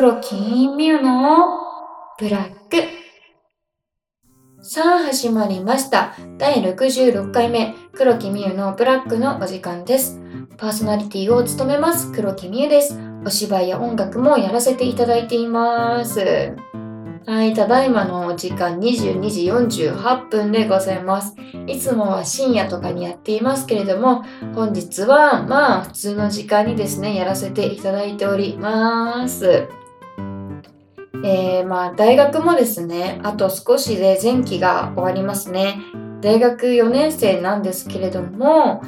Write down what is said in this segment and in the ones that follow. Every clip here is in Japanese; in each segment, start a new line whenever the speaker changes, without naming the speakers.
黒金ミュのブラック。さあ始まりました。第66回目、黒木美優のブラックのお時間です。パーソナリティを務めます黒木美優です。お芝居や音楽もやらせていただいています。はい、ただいまのお時間22時48分でございます。いつもは深夜とかにやっていますけれども、本日はまあ普通の時間にですね、やらせていただいております。えー、まあ大学もですね、あと少しで前期が終わりますね。大学4年生なんですけれども、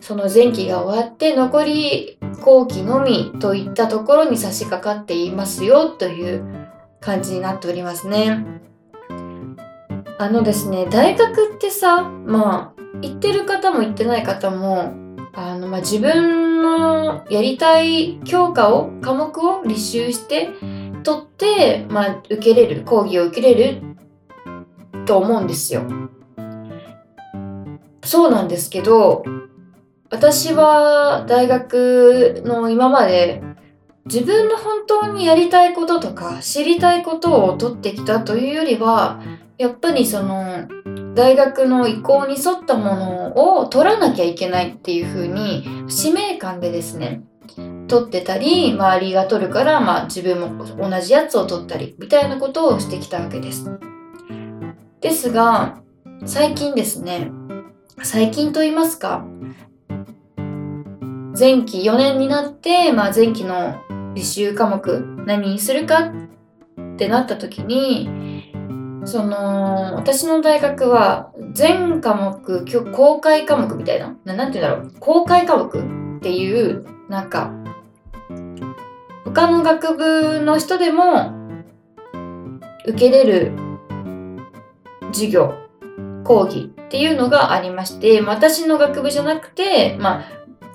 その前期が終わって残り後期のみといったところに差し掛かっていますよという感じになっておりますね。あのですね、大学ってさ、まあ、行ってる方も行ってない方も、あの、まあ、自分のやりたい教科を、科目を履修して、取って、まあ、受けれる、講義を受けれると思うんですよ。そうなんですけど、私は大学の今まで自分の本当にやりたいこととか知りたいことを取ってきたというよりはやっぱりその大学の意向に沿ったものを取らなきゃいけないっていう風に使命感でですね取ってたり周りが取るから、まあ、自分も同じやつを取ったりみたいなことをしてきたわけです。ですが最近ですね最近と言いますか前期4年になって、まあ、前期の履修科目何にするかってなった時にその私の大学は全科目公開科目みたいなななんて言うんだろう公開科目っていうなんか他の学部の人でも受けれる授業講義っていうのがありまして私の学部じゃなくてまあ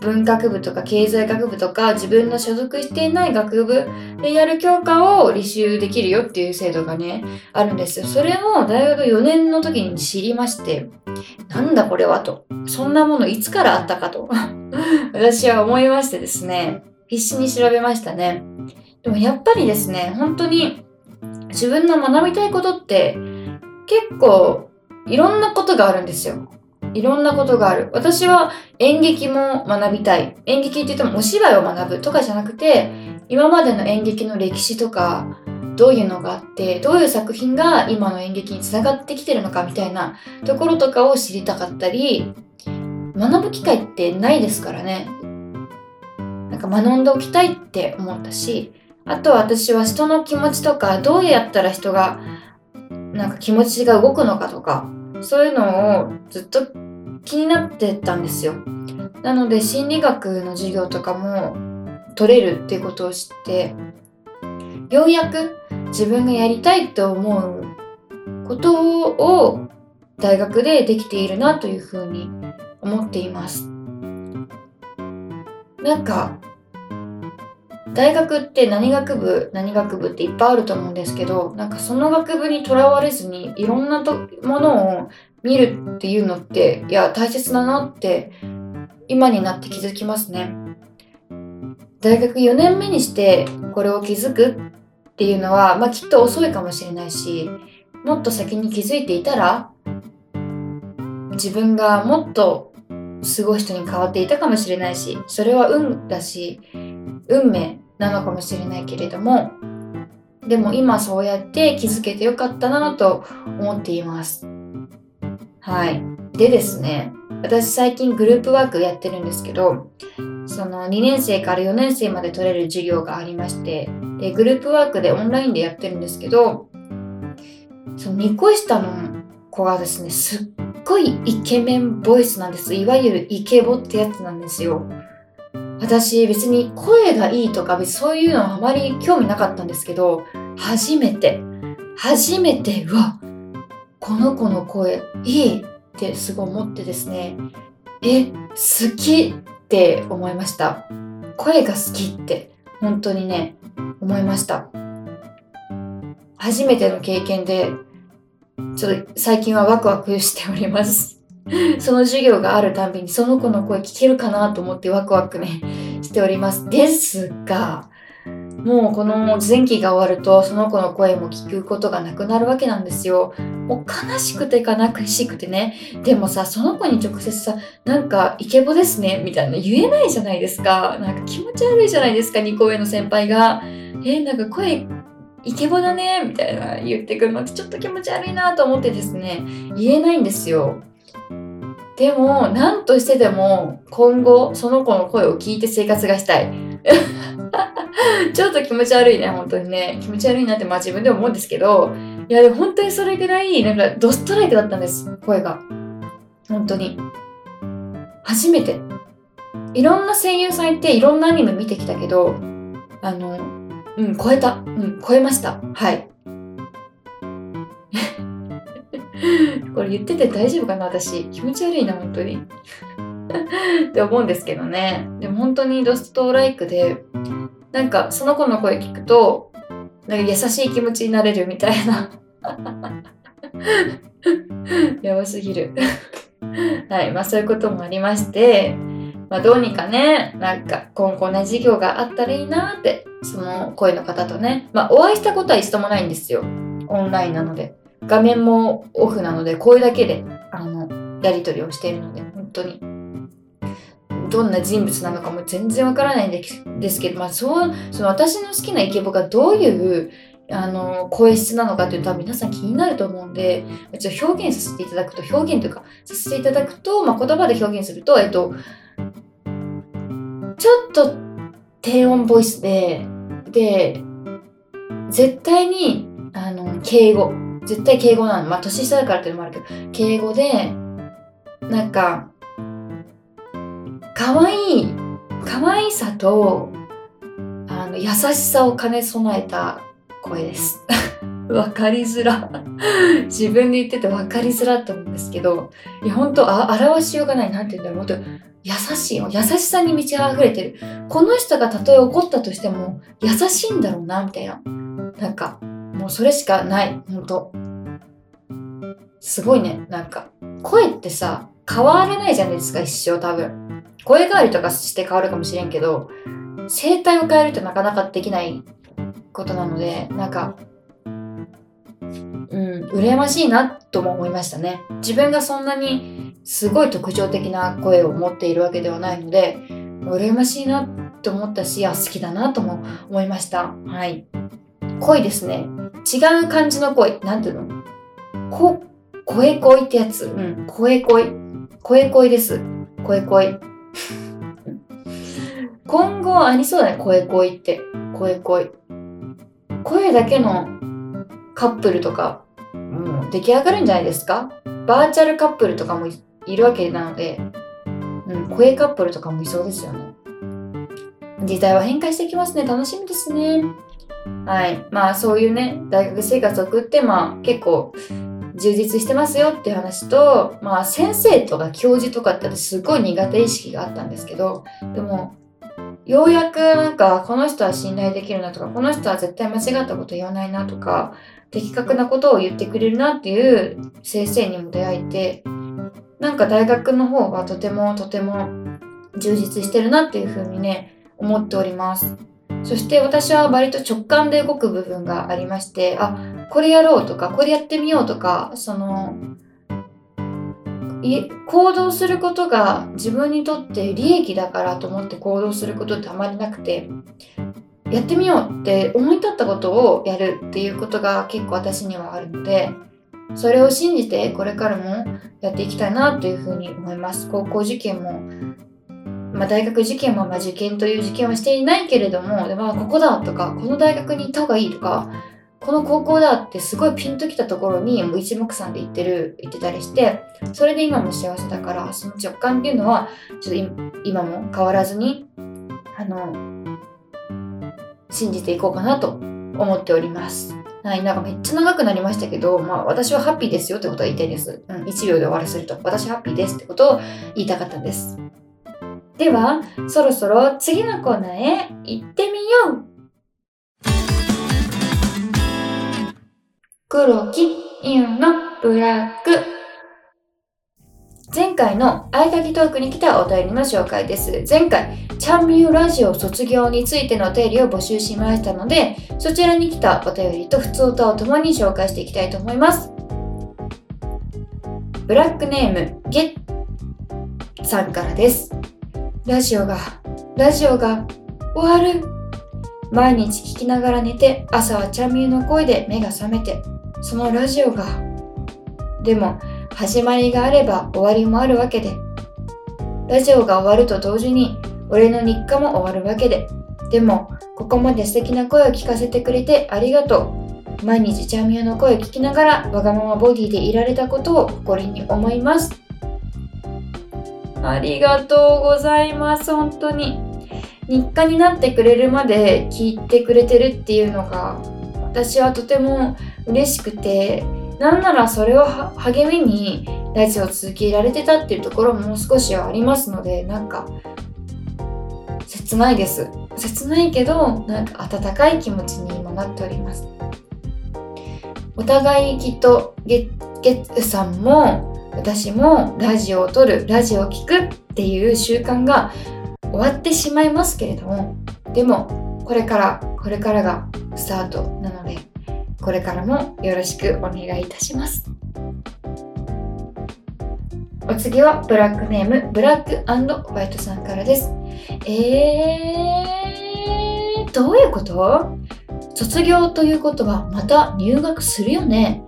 文学部とか経済学部とか自分の所属していない学部でやる教科を履修できるよっていう制度がねあるんですよ。それを大学4年の時に知りましてなんだこれはとそんなものいつからあったかと 私は思いましてですね必死に調べましたね。でもやっぱりですね本当に自分の学びたいことって結構いろんなことがあるんですよ。いろんなことがある。私は演劇も学びたい。演劇って言ってもお芝居を学ぶとかじゃなくて、今までの演劇の歴史とか、どういうのがあって、どういう作品が今の演劇につながってきてるのかみたいなところとかを知りたかったり、学ぶ機会ってないですからね。なんか学んでおきたいって思ったし、あと私は人の気持ちとか、どうやったら人が、なんか気持ちが動くのかとか、そういうのをずっと気になってたんですよ。なので心理学の授業とかも取れるっていうことを知ってようやく自分がやりたいと思うことを大学でできているなというふうに思っています。なんか大学って何学部何学部っていっぱいあると思うんですけどなんかその学部にとらわれずにいろんなとものを見るっていうのっていや大切だなって今になって気づきますね。大学4年目にしてこれを気づくっていうのは、まあ、きっと遅いかもしれないしもっと先に気づいていたら自分がもっとすごい人に変わっていたかもしれないしそれは運だし運命なのかもしれないけれどもでも今そうやって気づけてよかったなと思っています。はい。でですね私最近グループワークやってるんですけどその2年生から4年生まで取れる授業がありましてでグループワークでオンラインでやってるんですけどその2個下の子がですねすっごいイケメンボイスなんです。いわゆるイケボってやつなんですよ。私別に声がいいとか別にそういうのはあまり興味なかったんですけど初めて初めてうわこの子の声いいってすごい思ってですねえ好きって思いました。声が好きって本当にね思いました。初めての経験でちょっと最近はワクワクしております。その授業があるたんびにその子の声聞けるかなと思ってワクワクねしておりますですがもうこの前期が終わるとその子の声も聞くことがなくなるわけなんですよ。もう悲しくて悲しくてね。でもさ、その子に直接さ、なんかイケボですねみたいな言えないじゃないですか。なんか気持ち悪いじゃないですか、2個上の先輩が。えー、なんか声イケボだねみたいな言ってくるのってちょっと気持ち悪いなと思ってですね、言えないんですよ。でも、何としてでも今後その子の声を聞いて生活がしたい。ちょっと気持ち悪いね、本当にね。気持ち悪いなってまあ自分でも思うんですけど、いやでも本当にそれぐらい、なんかドストライクだったんです、声が。本当に。初めて。いろんな声優さんいて、いろんなアニメ見てきたけど、あの、うん、超えた。うん、超えました。はい。これ言ってて大丈夫かな私。気持ち悪いな、本当に。って思うんですけどね。でも本当にドストライクで、なんかその子の声聞くと、なんか優しい気持ちになれるみたいな。やばすぎる。はい。まあそういうこともありまして、まあどうにかね、なんか今後な授業があったらいいなって、その声の方とね、まあお会いしたことは一度もないんですよ。オンラインなので。画面もオフなので、声だけで、あの、やり取りをしているので、本当に。どんな人物なのかも全然わからないんですけど、まあ、そうその私の好きなイケボがどういうあの声質なのかっていうと皆さん気になると思うんでちょ表現させていただくと表現というかさせていただくと、まあ、言葉で表現すると、えっと、ちょっと低音ボイスでで絶対にあの敬語。絶対敬語なのまあ年下だからっていうのもあるけど敬語でなんか可愛い可愛さとあの優しさを兼ね備えた声です。わかりづら。自分で言ってて分かりづらって思うんですけどいや本当あ表しようがない何て言うんだろう本当優しいよ。優しさに満ち溢れてる。この人がたとえ怒ったとしても優しいんだろうなみたいな。なんかそれしかない本当すごいねなんか声ってさ変わらないじゃないですか一生多分声変わりとかして変わるかもしれんけど、声帯を変えるってなかなかできないことなので、なんか、うん、羨ましいなとも思いましたね。自分がそんなにすごい特徴的な声を持っているわけではないので、羨ましいなと思ったし、あ、好きだなとも思いました。はい。恋ですね。違う感じの恋。なんていうの？こ、声恋ってやつ。うん、声恋。声恋です。声恋。今後ありそうだね、声恋って。声恋。声だけのカップルとか、もう出来上がるんじゃないですか？バーチャルカップルとかもいるわけなので、うん、声カップルとかもいそうですよね。時代は変化してきますね。楽しみですね。はい。まあそういうね、大学生活を送って、まあ結構充実してますよっていう話と、まあ先生とか教授とかってすごい苦手意識があったんですけど、でも、ようやくなんかこの人は信頼できるなとか、この人は絶対間違ったこと言わないなとか、的確なことを言ってくれるなっていう先生にも出会えて、なんか大学の方はとてもとても充実してるなっていうふうにね、思っております。そして私は割と直感で動く部分がありまして、あ、これやろうとか、これやってみようとか、その、行動することが自分にとって利益だからと思って行動することってあまりなくて、やってみようって思い立ったことをやるっていうことが結構私にはあるので、それを信じてこれからもやっていきたいなというふうに思います。高校受験もまあ、大学受験もまあ受験という受験はしていないけれども、でまあ、ここだとか、この大学に行った方がいいとか、この高校だってすごいピンときたところにもう一目散で行ってる、行ってたりして、それで今も幸せだから、その直感っていうのは、ちょっと今も変わらずに、あの、信じていこうかなと思っております。はい、なんかめっちゃ長くなりましたけど、まあ私はハッピーですよってことは言いたいです。うん、1秒で終わらせると、私ハッピーですってことを言いたかったんです。では、そろそろ次のコーナーへ行ってみよう黒木インのブラック前回の合鍵トークに来たお便りの紹介です。前回、チャンミューラジオ卒業についてのお便りを募集しましたので、そちらに来たお便りと普通歌を共に紹介していきたいと思います。ブラックネーム、ゲッさんからです。ラジオが、ラジオが終わる。毎日聞きながら寝て、朝はチャンミューの声で目が覚めて、そのラジオが。でも、始まりがあれば終わりもあるわけで、ラジオが終わると同時に俺の日課も終わるわけで、でもここまで素敵な声を聞かせてくれてありがとう。毎日チャミオの声を聞きながらわがままボディでいられたことを誇りに思います。ありがとうございます、本当に。日課になってくれるまで聞いてくれてるっていうのが私はとても嬉しくてなんならそれを励みにラジオを続けられてたっていうところももう少しはありますのでなんか切ないです。切ないけどなんか温かい気持ちに今なっております。お互いきっとゲッゲッさんも私もラジオを撮るラジオを聴くっていう習慣が終わってしまいますけれどもでもこれからこれからがスタートなのでこれからもよろしくお願いいたします。お次はブラックネームブラックホワイトさんからです。えー、どういうこと？卒業ということはまた入学するよね？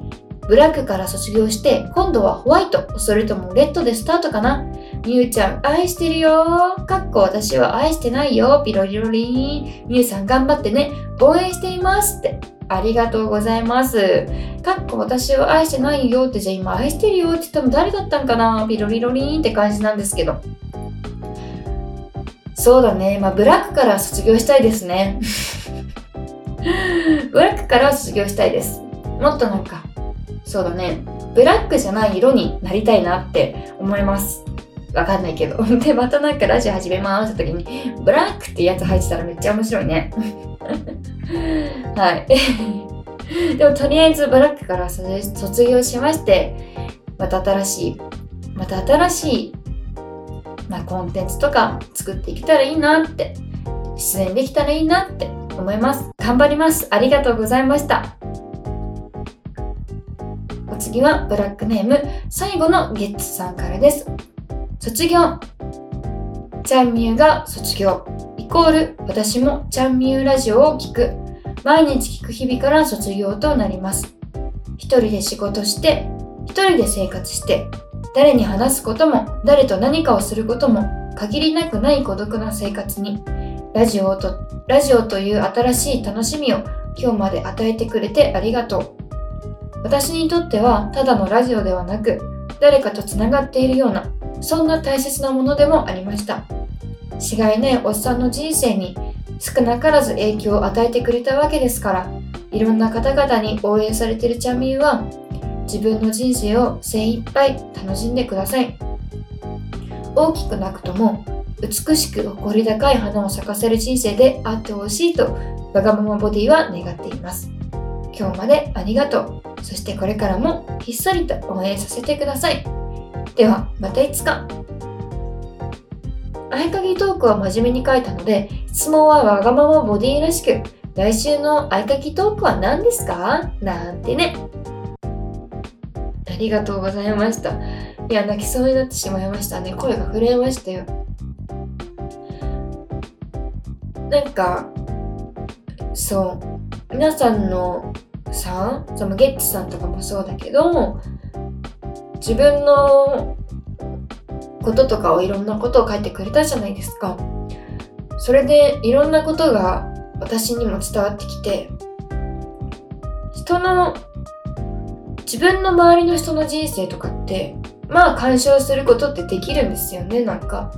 ブラックから卒業して今度はホワイトそれともレッドでスタートかな？みゆちゃん愛してるよかっこ私は愛してないよピロリロリンみゆさん頑張ってね応援していますってありがとうございます。かっこ私を愛してないよってじゃあ今愛してるよって言っても誰だったんかな？ピロリロリンって感じなんですけど。そうだね。まあブラックから卒業したいですね。ブラックから卒業したいです。もっとなんか、そうだね。ブラックじゃない色になりたいなって思います。わかんないけど。で、またなんかラジオ始めますって時に、ブラックってやつ入ってたらめっちゃ面白いね。はい。でもとりあえずブラックから卒業しまして、また新しい、また新しい、まあ、コンテンツとか作っていけたらいいなって、出演できたらいいなって思います。頑張ります。ありがとうございました。お次はブラックネーム最後のゲッツさんからです。卒業。チャンミューが卒業。イコール私もチャンミューラジオを聴く。毎日聞く日々から卒業となります。一人で仕事して、一人で生活して、誰に話すことも、誰と何かをすることも、限りなくない孤独な生活に、ラジオと、ラジオという新しい楽しみを今日まで与えてくれてありがとう。私にとってはただのラジオではなく、誰かとつながっているようなそんな大切なものでもありました。しがいないおっさんの人生に少なからず影響を与えてくれたわけですからいろんな方々に応援されてるチャミーは自分の人生を精一杯楽しんでください。大きくなくとも美しく誇り高い花を咲かせる人生であってほしいとわがままボディは願っています。今日までありがとう。そしてこれからもひっそりと応援させてください。ではまたいつか。合鍵トークは真面目に書いたので質問はわがままボディらしく来週の合鍵トークは何ですか？なんてね。ありがとうございました。いや泣きそうになってしまいましたね。声が震えましたよ。なんかそう。皆さんのさんそのゲッツさんとかもそうだけど自分のこととかをいろんなことを書いてくれたじゃないですか。それでいろんなことが私にも伝わってきて人の自分の周りの人の人生とかってまあ干渉することってできるんですよねなんか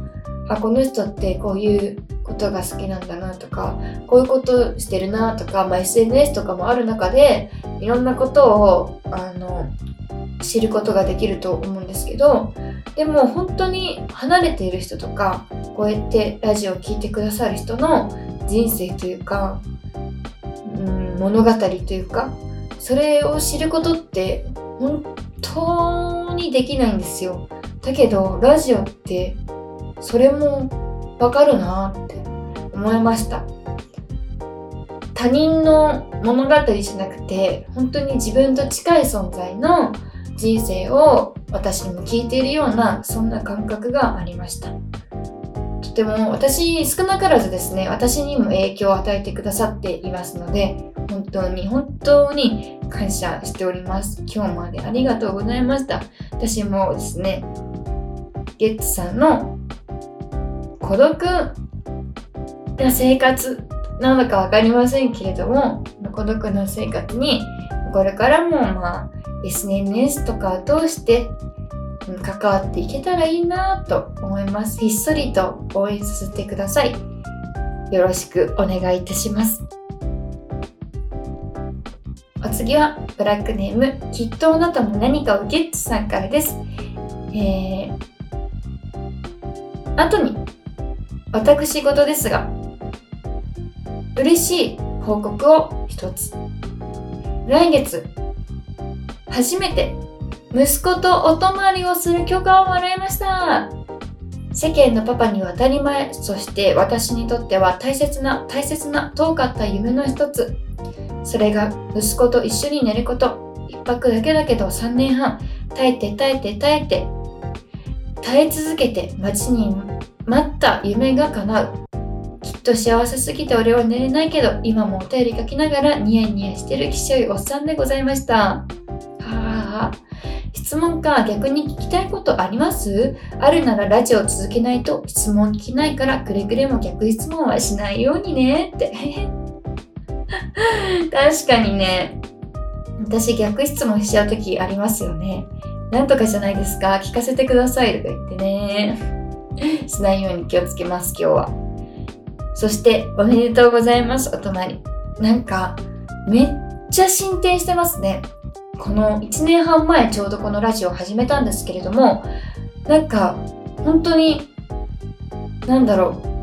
あこの人ってこういうことが好きなんだなとかこういうことしてるなとか、まあ、SNS とかもある中でいろんなことをあの知ることができると思うんですけどでも本当に離れている人とかこうやってラジオを聴いてくださる人の人生というか、うん、物語というかそれを知ることって本当にできないんですよ。だけどラジオってそれもわかるなって思いました。他人の物語じゃなくて本当に自分と近い存在の人生を私にも聞いているようなそんな感覚がありました。とても私少なからずですね私にも影響を与えてくださっていますので本当に本当に感謝しております。今日までありがとうございました。私もですねゲッツさんの孤独な生活なのか分かりませんけれども孤独な生活にこれからもまあ SNS とかを通して関わっていけたらいいなと思います。ひっそりと応援させてください。よろしくお願いいたします。お次はブラックネームきっとあなたも何かをゲッツさんからです。えー、後に私事ですが嬉しい報告を一つ。来月初めて息子とお泊まりをする許可をもらいました。世間のパパには当たり前そして私にとっては大切な大切な遠かった夢の一つ。それが息子と一緒に寝ること。一泊だけだけど3年半耐えて耐えて耐えて耐え続けて待ちに待った夢が叶う。きっと幸せすぎて俺は寝れないけど今もお便り書きながらニヤニヤしてるきしょいおっさんでございました。はあ。質問か逆に聞きたいことあります？あるならラジオ続けないと質問聞けないからくれぐれも逆質問はしないようにね。って。確かにね。私逆質問しちゃう時ありますよね。なんとかじゃないですか？聞かせてくださいとか言ってね。しないように気をつけます今日は。そしておめでとうございます。お泊まりなんかめっちゃ進展してますね。この1年半前ちょうどこのラジオを始めたんですけれどもなんか本当になんだろう。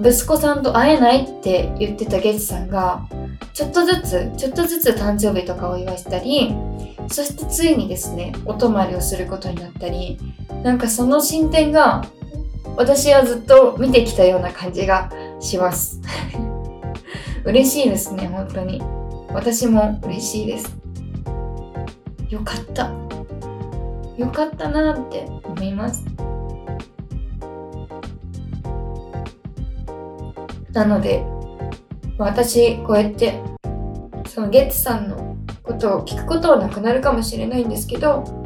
息子さんと会えないって言ってたゲツさんがちょっとずつちょっとずつ誕生日とかお祝いしたりそしてついにですねお泊まりをすることになったりなんかその進展が私はずっと見てきたような感じがします。嬉しいですね本当に。私も嬉しいです。よかった。よかったなって思います。なので私こうやってそのゲッツさんのことを聞くことはなくなるかもしれないんですけど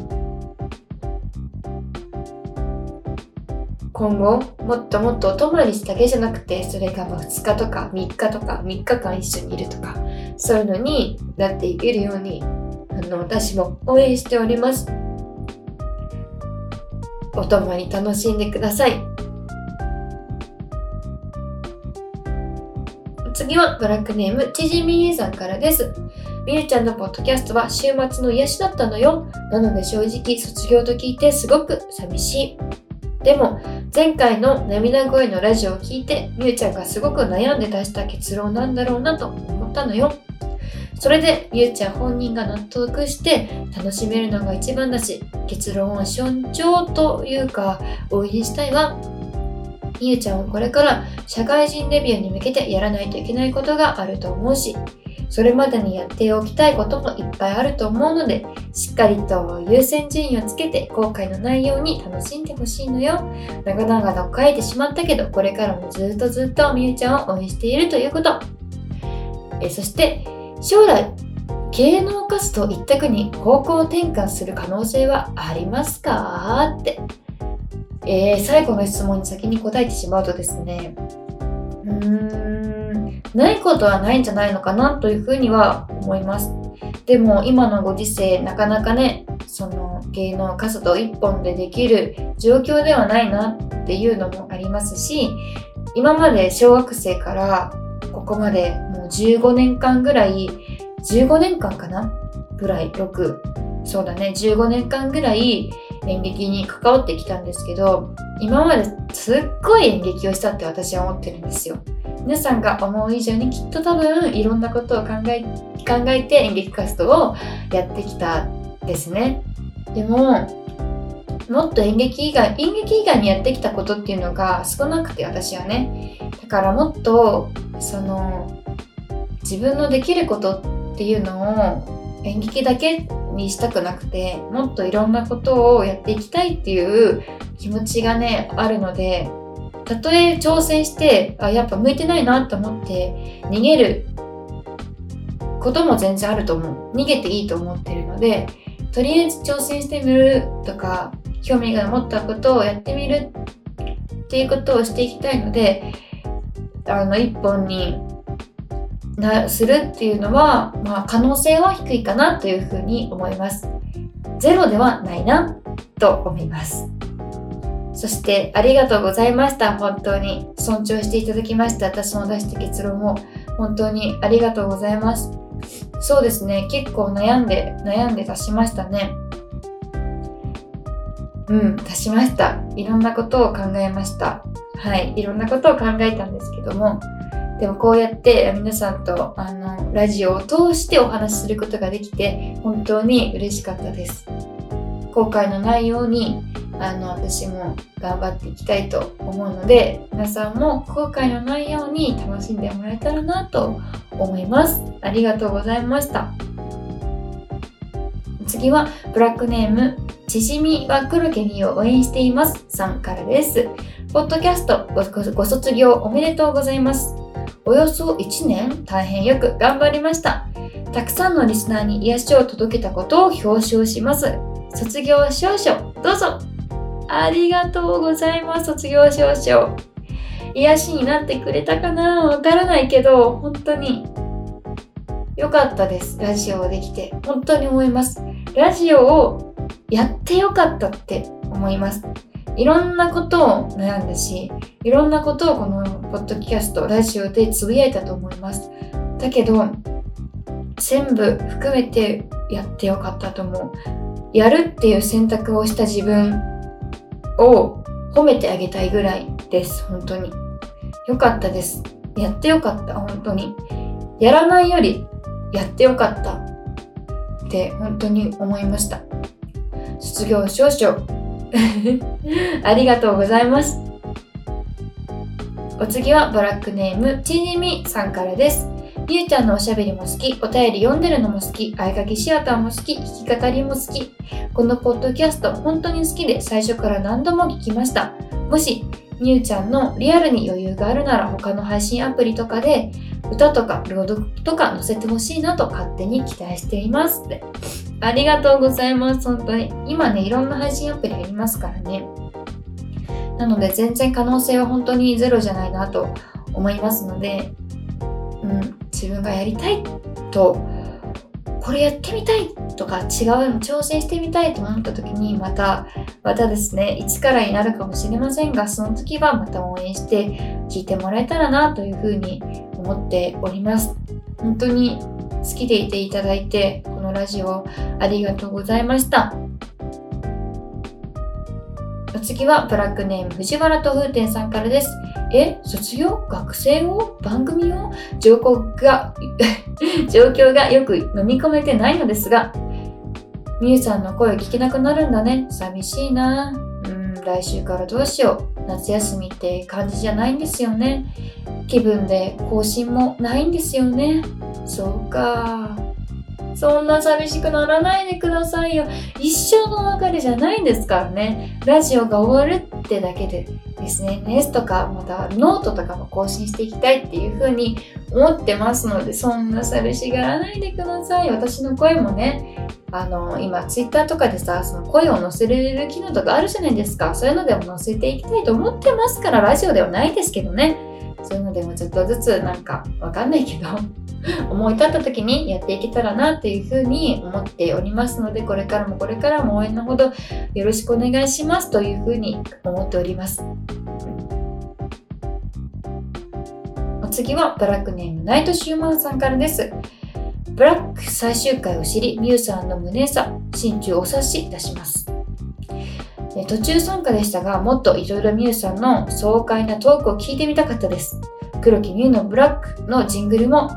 今後もっともっとお泊まりだけじゃなくてそれが2日とか3日とか3日間一緒にいるとかそういうのになっていけるようにあの私も応援しております。お供に楽しんでください。次はブラックネームちじみーさんからです。みゆちゃんのポッドキャストは週末の癒しだったのよ。なので正直卒業と聞いてすごく寂しい。でも前回の涙声のラジオを聞いてみゆちゃんがすごく悩んで出した結論なんだろうなと思ったのよ。それでみゆちゃん本人が納得して楽しめるのが一番だし結論は尊重というか応援したいわ。みゆちゃんはこれから社会人デビューに向けてやらないといけないことがあると思うしそれまでにやっておきたいこともいっぱいあると思うのでしっかりと優先順位をつけて後悔のないように楽しんでほしいのよ。長々と書いてしまったけどこれからもずっとずっとみゆちゃんを応援しているということ。えそして将来芸能活動一択に方向転換する可能性はありますか？って、えー、最後の質問に先に答えてしまうとですね。うーん。ないことはないんじゃないのかなというふうには思います。でも今のご時世なかなかねその芸能活動一本でできる状況ではないなっていうのもありますし今まで小学生からここまでもう15年間ぐらい15年間かな？ぐらい6そうだね15年間ぐらい演劇に関わってきたんですけど今まですっごい演劇をしたって私は思ってるんですよ。皆さんが思う以上にきっと多分いろんなことを考え考えて演劇活動をやってきたですね。でももっと演劇以外演劇以外にやってきたことっていうのが少なくて私はね。だからもっとその自分のできることっていうのを演劇だけにしたくなくてもっといろんなことをやっていきたいっていう気持ちがねあるのでたとえ挑戦してあやっぱ向いてないなと思って逃げることも全然あると思う逃げていいと思ってるのでとりあえず挑戦してみるとか興味が持ったことをやってみるっていうことをしていきたいのであの一本になするっていうのは、まあ、可能性は低いかなというふうに思います。ゼロではないなと思います。そしてありがとうございました。本当に尊重していただきました。私の出した結論も本当にありがとうございます。そうですね。結構悩んで、悩んで出しましたね。うん、出しました。いろんなことを考えました。はい、いろんなことを考えたんですけども、でもこうやって皆さんとあのラジオを通してお話しすることができて本当に嬉しかったです。後悔のないようにあの私も頑張っていきたいと思うので皆さんも後悔のないように楽しんでもらえたらなと思います。ありがとうございました。次はブラックネームちしみは黒毛にを応援していますさんからです。ポッドキャストご卒業おめでとうございます。およそ1年大変よく頑張りました。たくさんのリスナーに癒しを届けたことを表彰します。卒業証書、どうぞありがとうございます、卒業証書。癒しになってくれたかなわからないけど、本当に良かったです。ラジオをできて。本当に思います。ラジオをやってよかったって思います。いろんなことを悩んだし、いろんなことをこのポッドキャスト、ラジオでつぶやいたと思います。だけど、全部含めてやってよかったと思う。やるっていう選択をした自分を褒めてあげたいぐらいです。本当に。よかったです。やってよかった。本当に。やらないよりやってよかったって本当に思いました。卒業証書 ありがとうございます。お次はブラックネームちじみさんからです。りゅうちゃんのおしゃべりも好き、お便り読んでるのも好き、合鍵シアターも好き、弾き語りも好き。このポッドキャスト本当に好きで最初から何度も聞きました。もし、みゆちゃんのリアルに余裕があるなら他の配信アプリとかで歌とか朗読とか載せてほしいなと勝手に期待しています。ありがとうございます。本当に。今ね、いろんな配信アプリありますからね。なので、全然可能性は本当にゼロじゃないなと思いますので、うん、自分がやりたいと、これやってみたいとか違うの挑戦してみたいと思った時にまたまたですね一からになるかもしれませんがその時はまた応援して聞いてもらえたらなというふうに思っております。本当に好きでいていただいてこのラジオありがとうございました。お次はブラックネーム藤原と風天さんからです。え卒業？学生を？番組を？状況が 状況がよく飲み込めてないのですが。みゆさんの声聞けなくなるんだね。寂しいな。うん来週からどうしよう。夏休みって感じじゃないんですよね。気分で更新もないんですよね。そうか。そんな寂しくならないでくださいよ。一生の別れじゃないんですからね。ラジオが終わるってだけで SNS とかまたノートとかも更新していきたいっていう風に思ってますので、そんな寂しがらないでください。私の声もね、あの、今 Twitter とかでさ、その声を載せれる機能とかあるじゃないですか。そういうのでも載せていきたいと思ってますから、ラジオではないですけどね。そういうのでもちょっとずつなんかわかんないけど思い立った時にやっていけたらなっていうふうに思っておりますのでこれからもこれからも応援のほどよろしくお願いしますというふうに思っております。お次はブラックネームナイトシューマンさんからです。ブラック最終回を知りミュウさんの胸さ心中お察し出します。途中参加でしたがもっといろいろミュウさんの爽快なトークを聞いてみたかったです。黒木ミュウのブラックのジングルも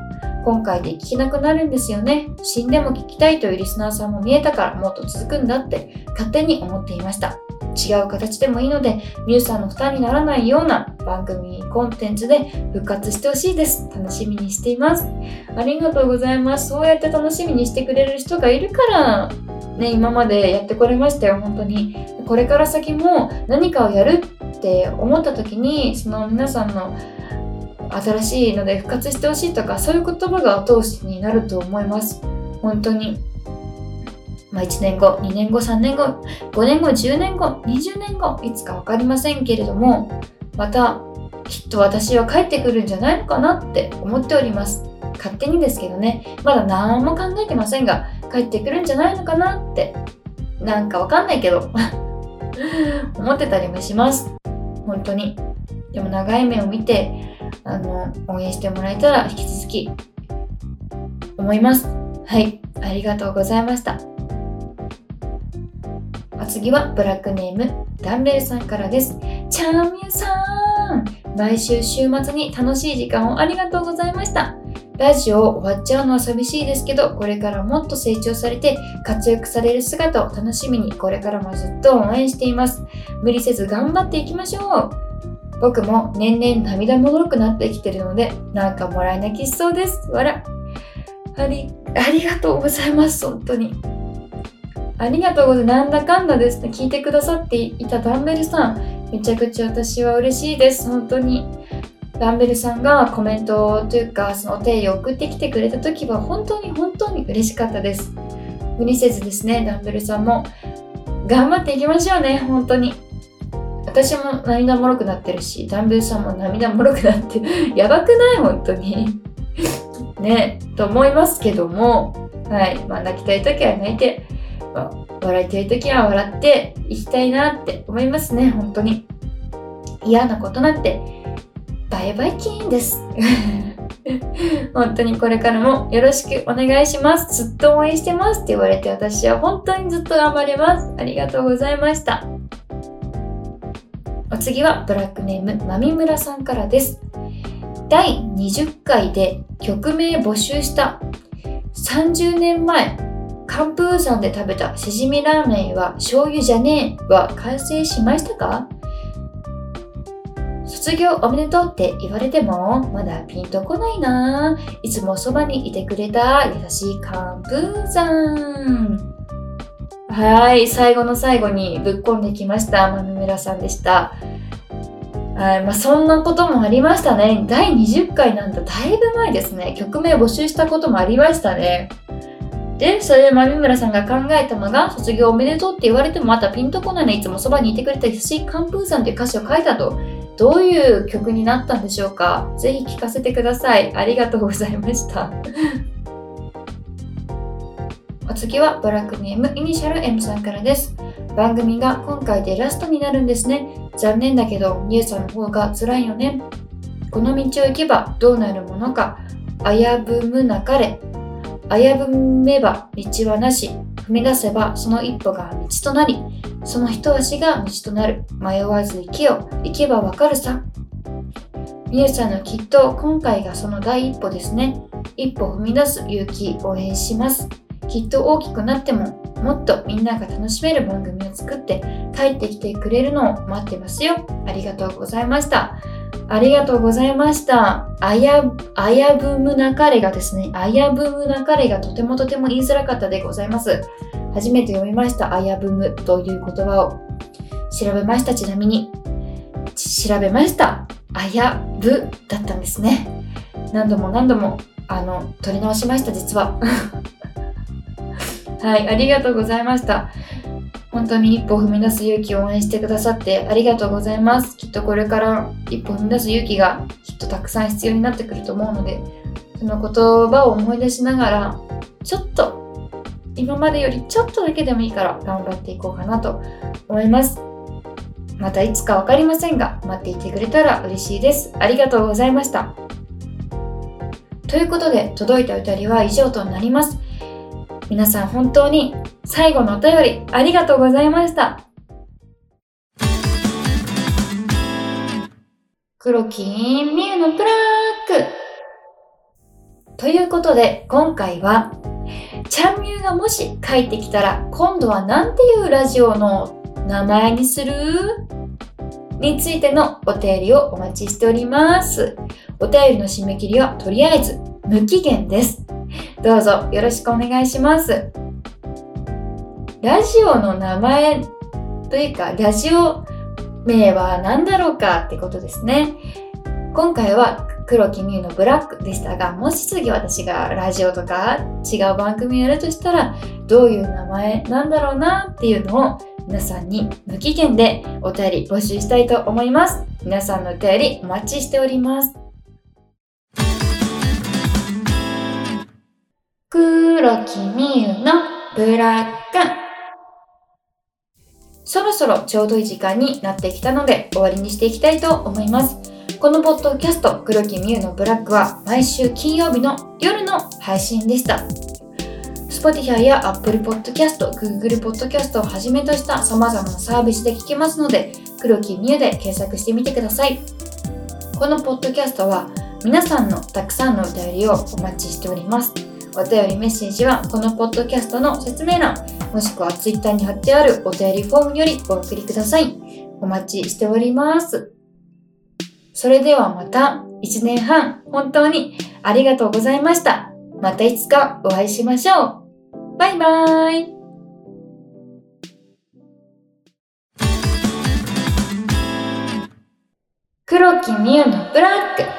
今回で聞けなくなるんですよね。死んでも聞きたいというリスナーさんも見えたからもっと続くんだって勝手に思っていました。違う形でもいいので、みゆさんの負担にならないような番組コンテンツで復活してほしいです。楽しみにしています。ありがとうございます。そうやって楽しみにしてくれる人がいるから、ね、今までやってこれましたよ、本当に。これから先も何かをやるって思った時に、その皆さんの新しいので復活してほしいとかそういう言葉が後押しになると思います本当にまあ、1年後、2年後、3年後、5年後、10年後、20年後、いつか分かりませんけれども、また、きっと私は帰ってくるんじゃないのかなって思っております。勝手にですけどね、まだ何も考えてませんが、帰ってくるんじゃないのかなって、なんかわかんないけど、思ってたりもします。本当に。でも長い目を見て、あの、応援してもらえたら引き続き思います。はい、ありがとうございました。お次はブラックネームダンベルさんからです。チャーミューさん毎週週末に楽しい時間をありがとうございました。ラジオ終わっちゃうのは寂しいですけど、これからもっと成長されて活躍される姿を楽しみにこれからもずっと応援しています。無理せず頑張っていきましょう。僕も年々涙もろくなってきてるので、なんかもらい泣きしそうです。わら。あり、ありがとうございます。本当に。ありがとうございます。なんだかんだですね。聞いてくださっていたダンベルさん。めちゃくちゃ私は嬉しいです。本当に。ダンベルさんがコメントというか、そのお手を送ってきてくれた時は本当に本当に嬉しかったです。無理せずですね、ダンベルさんも頑張っていきましょうね、本当に。私も涙もろくなってるし、ダンベルさんも涙もろくなって やばくない？本当に ね、と思いますけども、はい。まあ、泣きたい時は泣いて、まあ、笑いたい時は笑っていきたいなって思いますね、本当に。嫌なことなんて、バイバイキーンです。本当にこれからもよろしくお願いします。ずっと応援してますって言われて私は本当にずっと頑張ります。ありがとうございました。お次はブラックネームまみむらさんからです。第20回で曲名募集した30年前寒風山で食べたしじみラーメンは醤油じゃねえは完成しましたか？卒業おめでとうって言われてもまだピンとこないな。いつもそばにいてくれた優しい寒風山はい、最後の最後にぶっこんできました。まむむらさんでした。はいまあ、そんなこともありましたね。第20回なんてだいぶ前ですね。曲名募集したこともありましたね。で、それでまみむらさんが考えたのが、卒業おめでとうって言われてもまたピンとこないね。いつもそばにいてくれた優しい寒風さんっていう歌詞を書いたと。どういう曲になったんでしょうかぜひ聴かせてください。ありがとうございました。お次はブラックネームイニシャル M さんからです。番組が今回でラストになるんですね。残念だけど、ニューさんの方が辛いよね。この道を行けばどうなるものか。危ぶむなかれ。危ぶめば道はなし。踏み出せばその一歩が道となり、その一足が道となる。迷わず生きよ。行けばわかるさ。みゆさんのきっと今回がその第一歩ですね。一歩踏み出す勇気応援します。きっと大きくなってももっとみんなが楽しめる番組を作って帰ってきてくれるのを待ってますよ。ありがとうございました。ありがとうございました。あや、あやぶむなかれがですね、あやぶむなかれがとてもとても言いづらかったでございます。初めて読みました、あやぶむという言葉を。調べました、ちなみに。調べました。あやぶだったんですね。何度も何度も、あの、取り直しました、実は。はい、ありがとうございました。本当に一歩踏み出す勇気を応援してくださってありがとうございます。きっとこれから一歩踏み出す勇気がきっとたくさん必要になってくると思うので、その言葉を思い出しながら、ちょっと今までよりちょっとだけでもいいから頑張っていこうかなと思います。またいつか分かりませんが、待っていてくれたら嬉しいです。ありがとうございました。ということで、届いたお便りは以上となります。皆さん本当に最後のお便りありがとうございました。黒金ミューのプラックということで今回はちゃんみゅうがもし帰ってきたら今度は何ていうラジオの名前にする？についてのお便りをお待ちしております。お便りの締め切りはとりあえず無期限です。どうぞよろしくお願いします。ラジオの名前というか、ラジオ名は何だろうかってことですね。今回は黒木美優のブラックでしたが、もし次私がラジオとか違う番組やるとしたら、どういう名前なんだろうなっていうのを皆さんに無期限でお便り募集したいと思います。皆さんのお便りお待ちしております。黒木美優のブラックそろそろちょうどいい時間になってきたので終わりにしていきたいと思います。このポッドキャスト黒木美優のブラックは毎週金曜日の夜の配信でした。Spotify や Apple Podcast、Google Podcast をはじめとした様々なサービスで聞けますので、黒木美優で検索してみてください。このポッドキャストは皆さんのたくさんのお便りをお待ちしております。お便りメッセージはこのポッドキャストの説明欄、もしくは Twitter に貼ってあるお便りフォームよりお送りください。お待ちしております。それではまた1年半本当にありがとうございました。またいつかお会いしましょう。バイバーイ。黒木美優のブラック